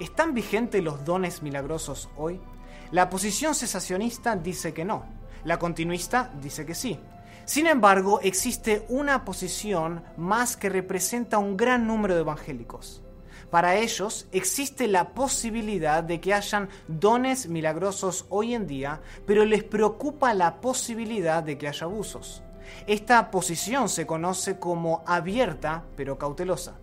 ¿Están vigentes los dones milagrosos hoy? La posición cesacionista dice que no, la continuista dice que sí. Sin embargo, existe una posición más que representa un gran número de evangélicos. Para ellos existe la posibilidad de que hayan dones milagrosos hoy en día, pero les preocupa la posibilidad de que haya abusos. Esta posición se conoce como abierta pero cautelosa.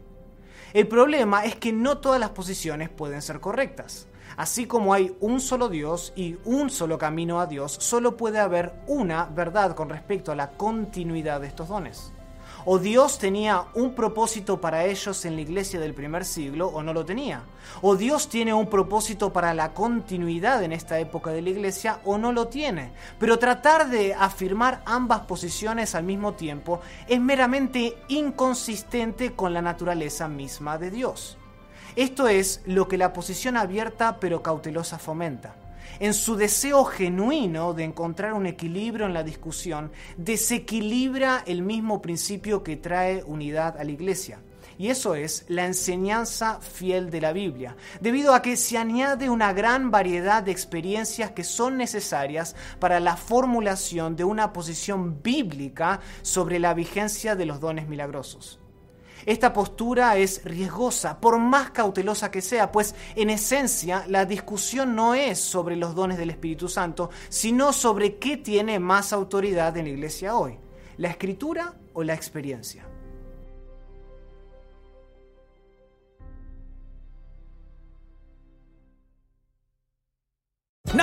El problema es que no todas las posiciones pueden ser correctas. Así como hay un solo Dios y un solo camino a Dios, solo puede haber una verdad con respecto a la continuidad de estos dones. O Dios tenía un propósito para ellos en la iglesia del primer siglo o no lo tenía. O Dios tiene un propósito para la continuidad en esta época de la iglesia o no lo tiene. Pero tratar de afirmar ambas posiciones al mismo tiempo es meramente inconsistente con la naturaleza misma de Dios. Esto es lo que la posición abierta pero cautelosa fomenta en su deseo genuino de encontrar un equilibrio en la discusión, desequilibra el mismo principio que trae unidad a la iglesia. Y eso es la enseñanza fiel de la Biblia, debido a que se añade una gran variedad de experiencias que son necesarias para la formulación de una posición bíblica sobre la vigencia de los dones milagrosos. Esta postura es riesgosa, por más cautelosa que sea, pues en esencia la discusión no es sobre los dones del Espíritu Santo, sino sobre qué tiene más autoridad en la iglesia hoy, la escritura o la experiencia.